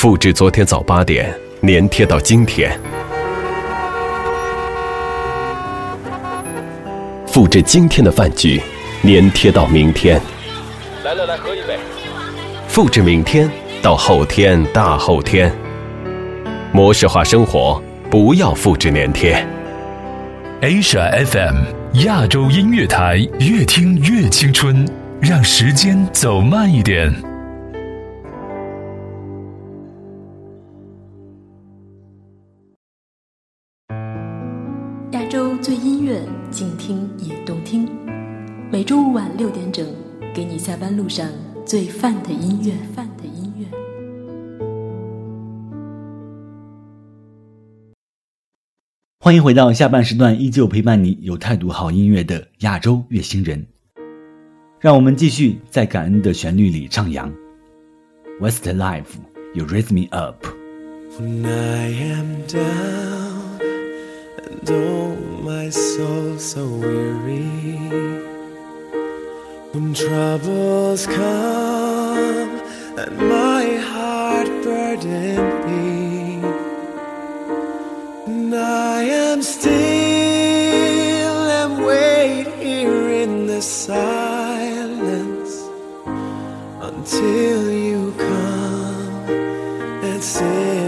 复制昨天早八点，粘贴到今天；复制今天的饭局，粘贴到明天。来来，来喝一杯。复制明天到后天、大后天。模式化生活，不要复制粘贴。Asia FM 亚洲音乐台，越听越青春，让时间走慢一点。亚洲最音乐，静听也动听。每周五晚六点整，给你下班路上最范的音乐。范的音乐。欢迎回到下半时段，依旧陪伴你有态度好音乐的亚洲乐星人。让我们继续在感恩的旋律里徜徉。Westlife，You Raise Me Up。When I am down and oh my soul so weary When troubles come and my heart burden be And I am still and wait here in the silence Until you come and sit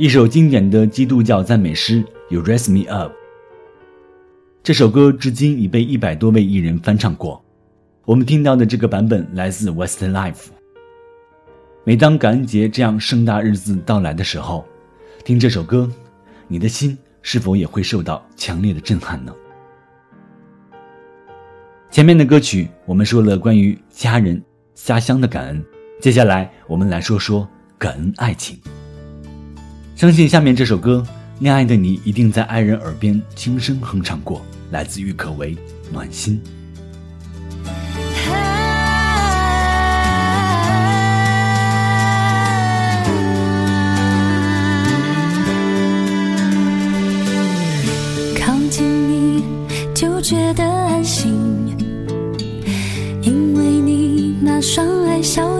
一首经典的基督教赞美诗《You Raise Me Up》，这首歌至今已被一百多位艺人翻唱过。我们听到的这个版本来自 Westlife。每当感恩节这样盛大日子到来的时候，听这首歌，你的心是否也会受到强烈的震撼呢？前面的歌曲我们说了关于家人、家乡的感恩，接下来我们来说说感恩爱情。相信下面这首歌《恋爱的你》一定在爱人耳边轻声哼唱过，来自郁可唯《暖心》。靠近你就觉得安心，因为你那双爱笑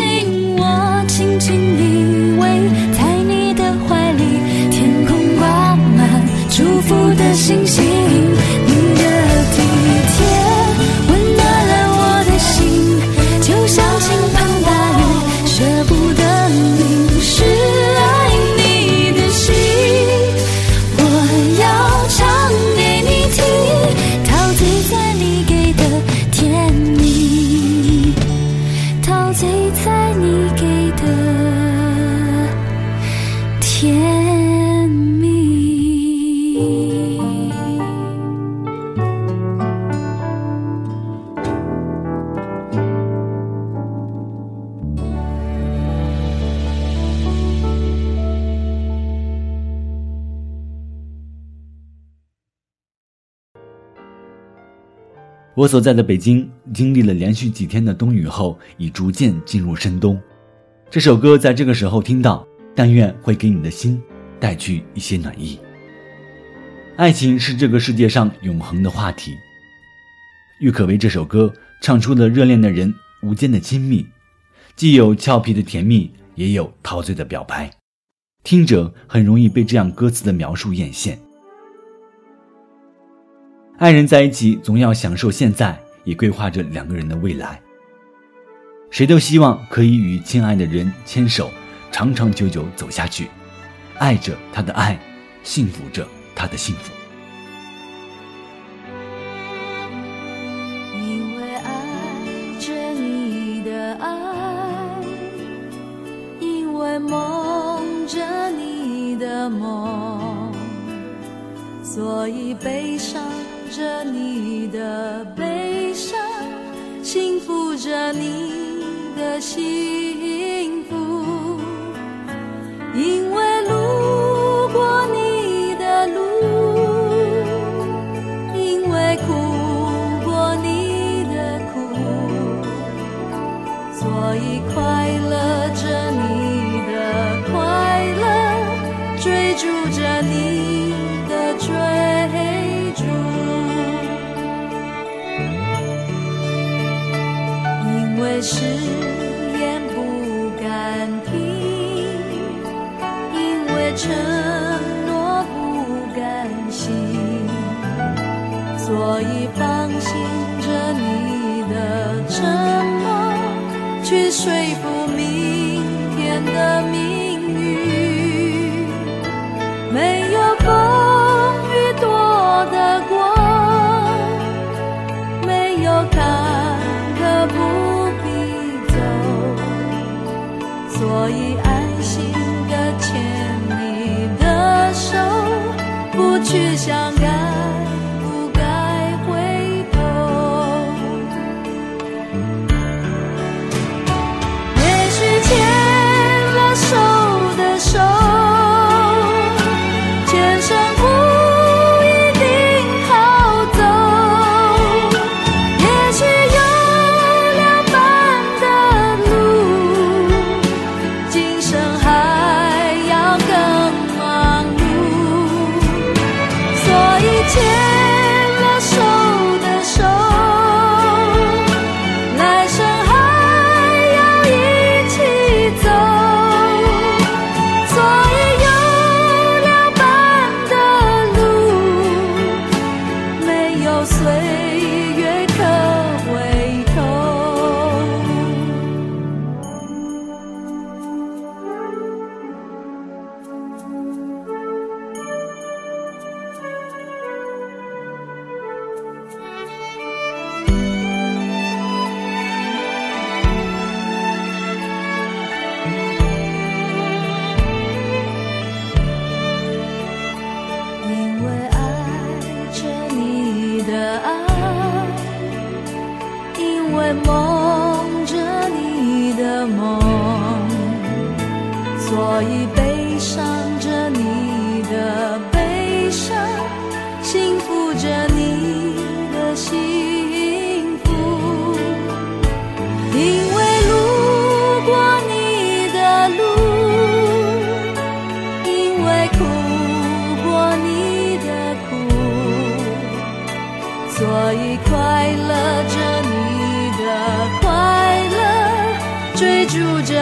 安我所在的北京经历了连续几天的冬雨后，已逐渐进入深冬。这首歌在这个时候听到，但愿会给你的心带去一些暖意。爱情是这个世界上永恒的话题。郁可唯这首歌唱出了热恋的人无间的亲密，既有俏皮的甜蜜，也有陶醉的表白，听者很容易被这样歌词的描述艳羡。爱人在一起总要享受现在也规划着两个人的未来。谁都希望可以与亲爱的人牵手长长久久走下去爱着他的爱幸福着他的幸福。因为爱着你的爱因为梦着你的梦所以悲伤着你的悲伤轻抚着你的心。住着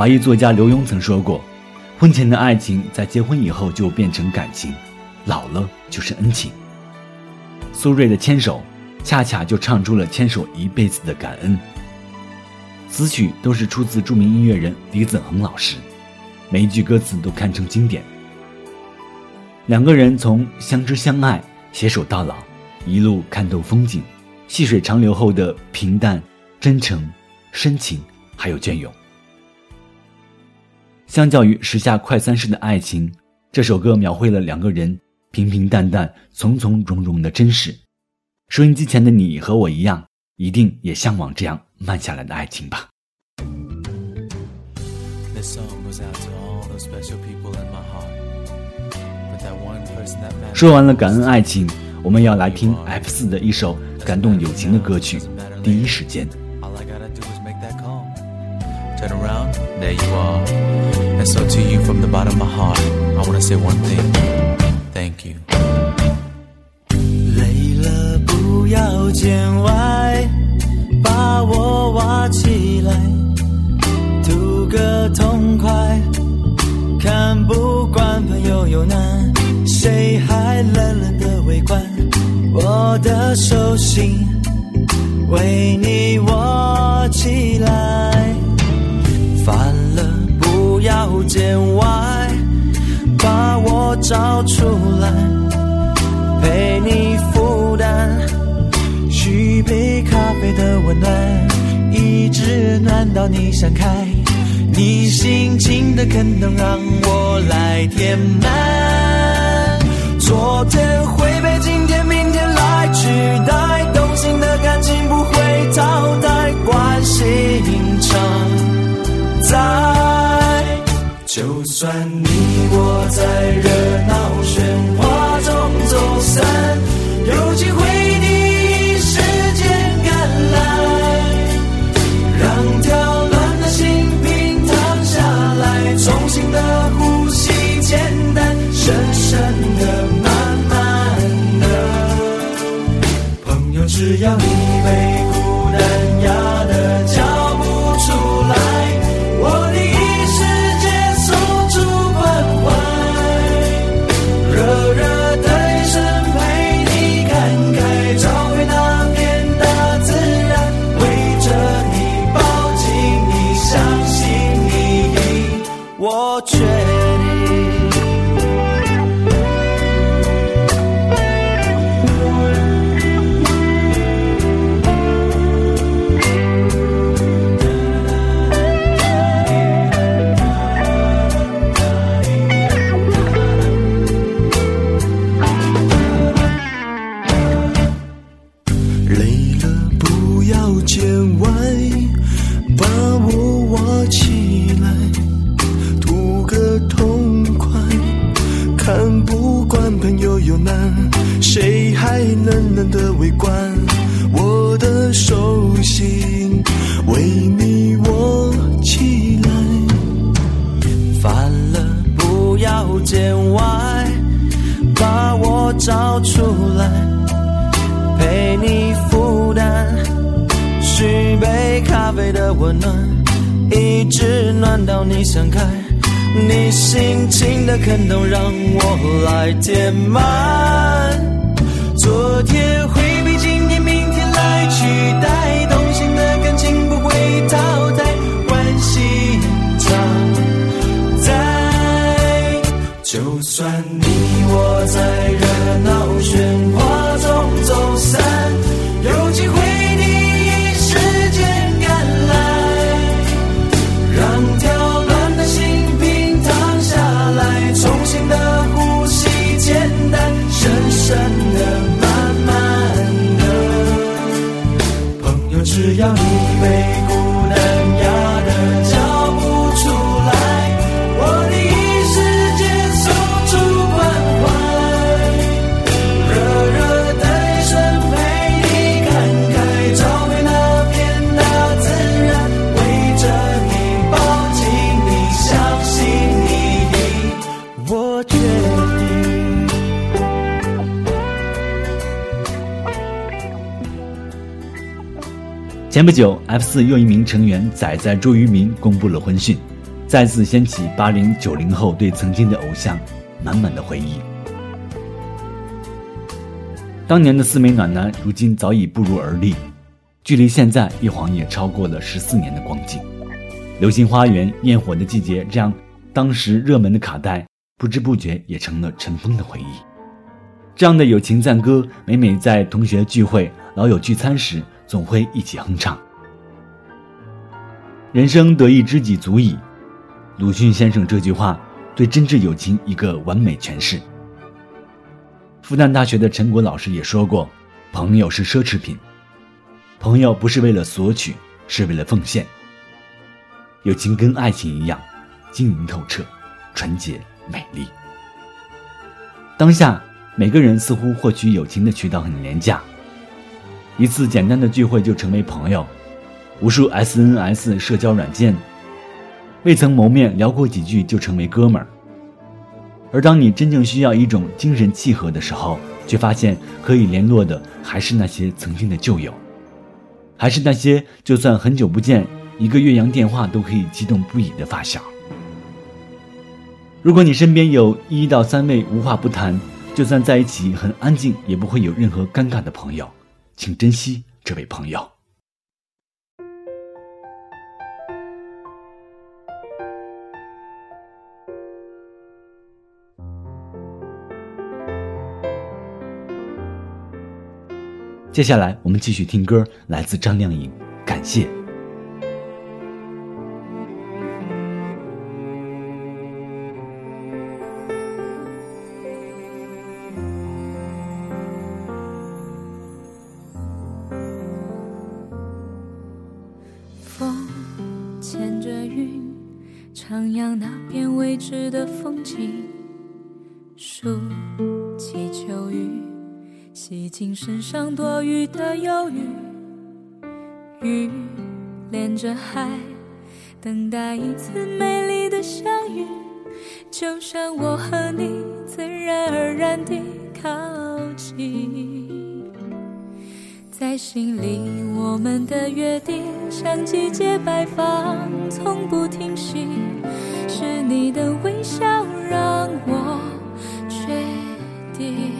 华裔作家刘墉曾说过婚前的爱情在结婚以后就变成感情老了就是恩情。苏芮的牵手恰恰就唱出了牵手一辈子的感恩。此曲都是出自著名音乐人李子恒老师每一句歌词都堪称经典。两个人从相知相爱携手到老一路看透风景细水长流后的平淡真诚深情还有隽永。相较于时下快餐式的爱情，这首歌描绘了两个人平平淡淡、从从容容的真实。收音机前的你和我一样，一定也向往这样慢下来的爱情吧。说完了感恩爱情，我们要来听 F 四的一首感动友情的歌曲《第一时间》。Turn around, there you are. And so to you from the bottom of my heart, I wanna say one thing. Thank you. 累了不要见外，把我挖起来，图个痛快。看不惯朋友有难，谁还冷冷的围观？我的手心为你握起来，不见外，把我找出来，陪你负担，续杯咖啡的温暖，一直暖到你想开，你心情的坑能让我来填满。昨天会被今天、明天来取代，动心的感情不会淘汰，关系常在。算你我在热闹喧哗中走散，有机会第一时间赶来，让跳乱的心平躺下来，重新的呼吸，简单、深深的、慢慢的。朋友，只要你管朋友有难，谁还冷冷的围观？我的手心为你握起来，烦了不要见外，把我找出来。陪你负担，续杯咖啡的温暖，一直暖到你想开。你心情的坑洞让我来填满。昨天会被今天、明天来取代，前不久，F 四又一名成员仔仔朱渝民公布了婚讯，再次掀起八零九零后对曾经的偶像满满的回忆。当年的四美暖男，如今早已不如而立，距离现在一晃也超过了十四年的光景。《流星花园》《焰火的季节》这样当时热门的卡带，不知不觉也成了尘封的回忆。这样的友情赞歌，每每在同学聚会、老友聚餐时，总会一起哼唱。人生得一知己足矣，鲁迅先生这句话对真挚友情一个完美诠释。复旦大学的陈果老师也说过：“朋友是奢侈品，朋友不是为了索取，是为了奉献。友情跟爱情一样，晶莹透彻，纯洁美丽。当下每个人似乎获取友情的渠道很廉价，一次简单的聚会就成为朋友，无数 SNS 社交软件，未曾谋面聊过几句就成为哥们儿。”而当你真正需要一种精神契合的时候，却发现可以联络的还是那些曾经的旧友，还是那些就算很久不见，一个岳阳电话都可以激动不已的发小。如果你身边有一到三位无话不谈，就算在一起很安静也不会有任何尴尬的朋友，请珍惜这位朋友。接下来我们继续听歌，来自张靓颖，《感谢》。雨连着海，等待一次美丽的相遇。就像我和你自然而然地靠近，在心里我们的约定像季节摆放，从不停息。是你的微笑让我确定。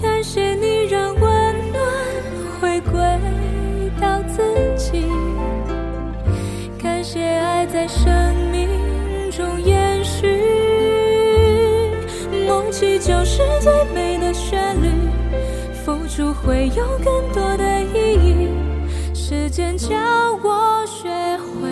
感谢你自己，感谢爱在生命中延续。梦起就是最美的旋律，付出会有更多的意义。时间教我学会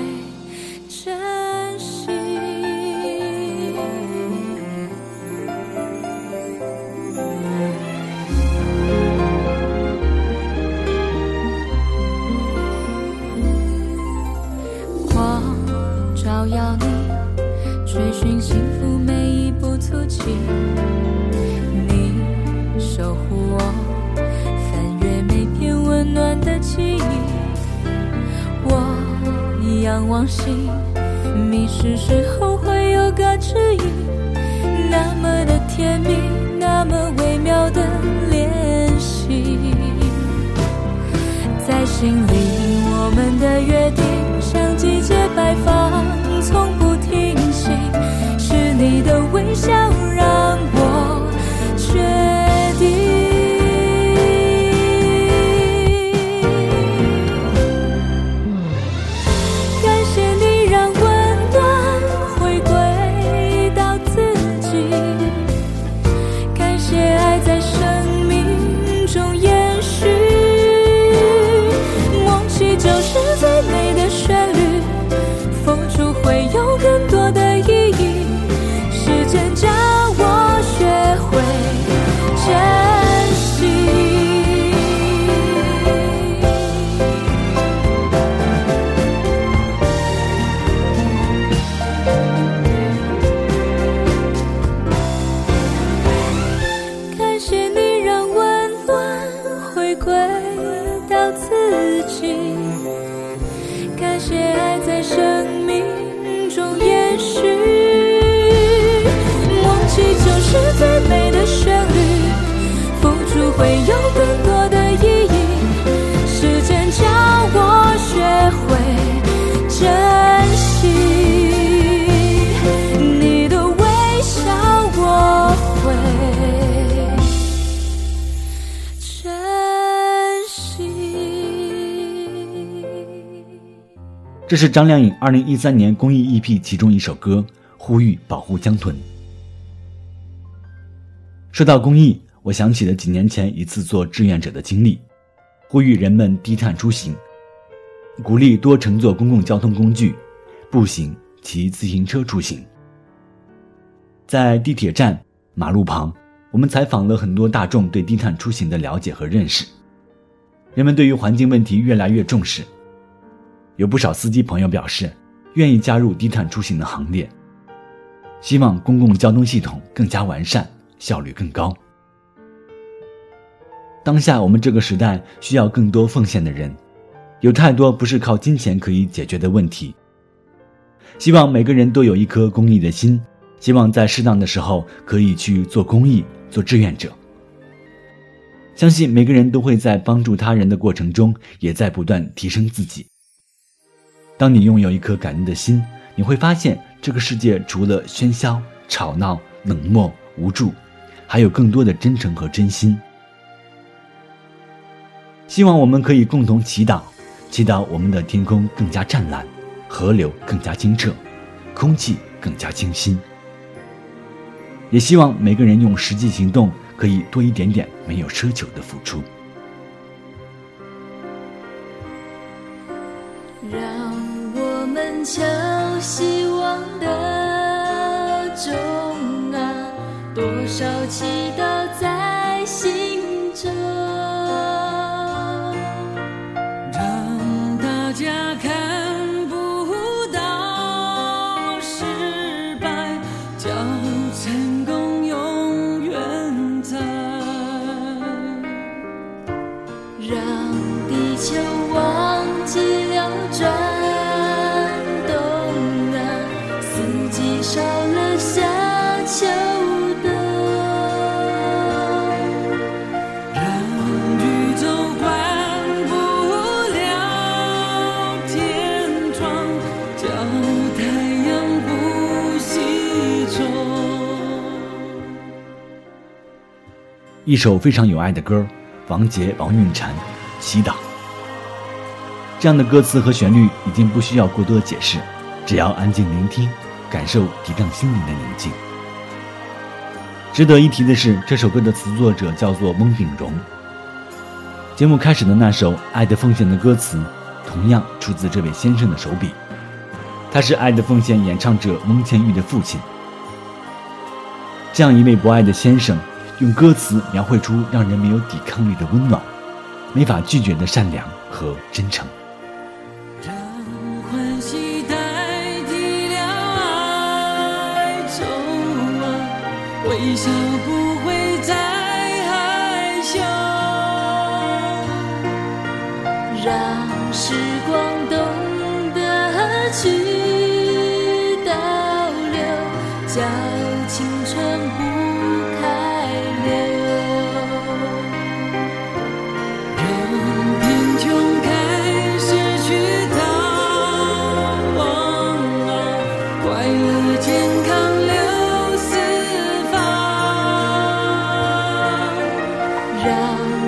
这是张靓颖二零一三年公益 EP 其中一首歌，呼吁保护江豚。说到公益，我想起了几年前一次做志愿者的经历，呼吁人们低碳出行，鼓励多乘坐公共交通工具，步行、骑自行车出行。在地铁站、马路旁，我们采访了很多大众对低碳出行的了解和认识，人们对于环境问题越来越重视。有不少司机朋友表示，愿意加入低碳出行的行列，希望公共交通系统更加完善，效率更高。当下我们这个时代需要更多奉献的人，有太多不是靠金钱可以解决的问题。希望每个人都有一颗公益的心，希望在适当的时候可以去做公益，做志愿者。相信每个人都会在帮助他人的过程中，也在不断提升自己。当你拥有一颗感恩的心，你会发现这个世界除了喧嚣、吵闹、冷漠、无助，还有更多的真诚和真心。希望我们可以共同祈祷，祈祷我们的天空更加湛蓝，河流更加清澈，空气更加清新。也希望每个人用实际行动，可以多一点点没有奢求的付出。敲希望的钟啊，多少祈祷一首非常有爱的歌，王杰、王韵婵，《祈祷》。这样的歌词和旋律已经不需要过多的解释，只要安静聆听。感受涤荡心灵的宁静。值得一提的是，这首歌的词作者叫做翁炳荣。节目开始的那首《爱的奉献》的歌词，同样出自这位先生的手笔。他是《爱的奉献》演唱者翁倩玉的父亲。这样一位博爱的先生，用歌词描绘出让人没有抵抗力的温暖，没法拒绝的善良和真诚。让关系代替了哀愁啊微笑不会再害羞，让时光懂得去倒流，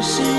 see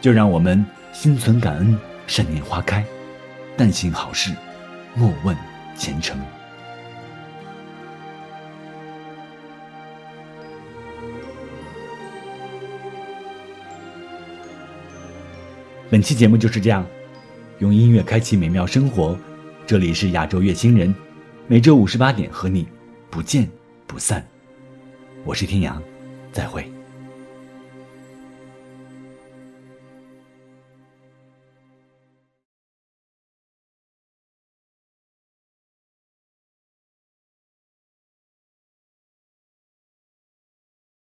就让我们心存感恩，善念花开，但行好事，莫问前程。本期节目就是这样，用音乐开启美妙生活。这里是亚洲乐星人，每周五十八点和你不见不散。我是天阳，再会。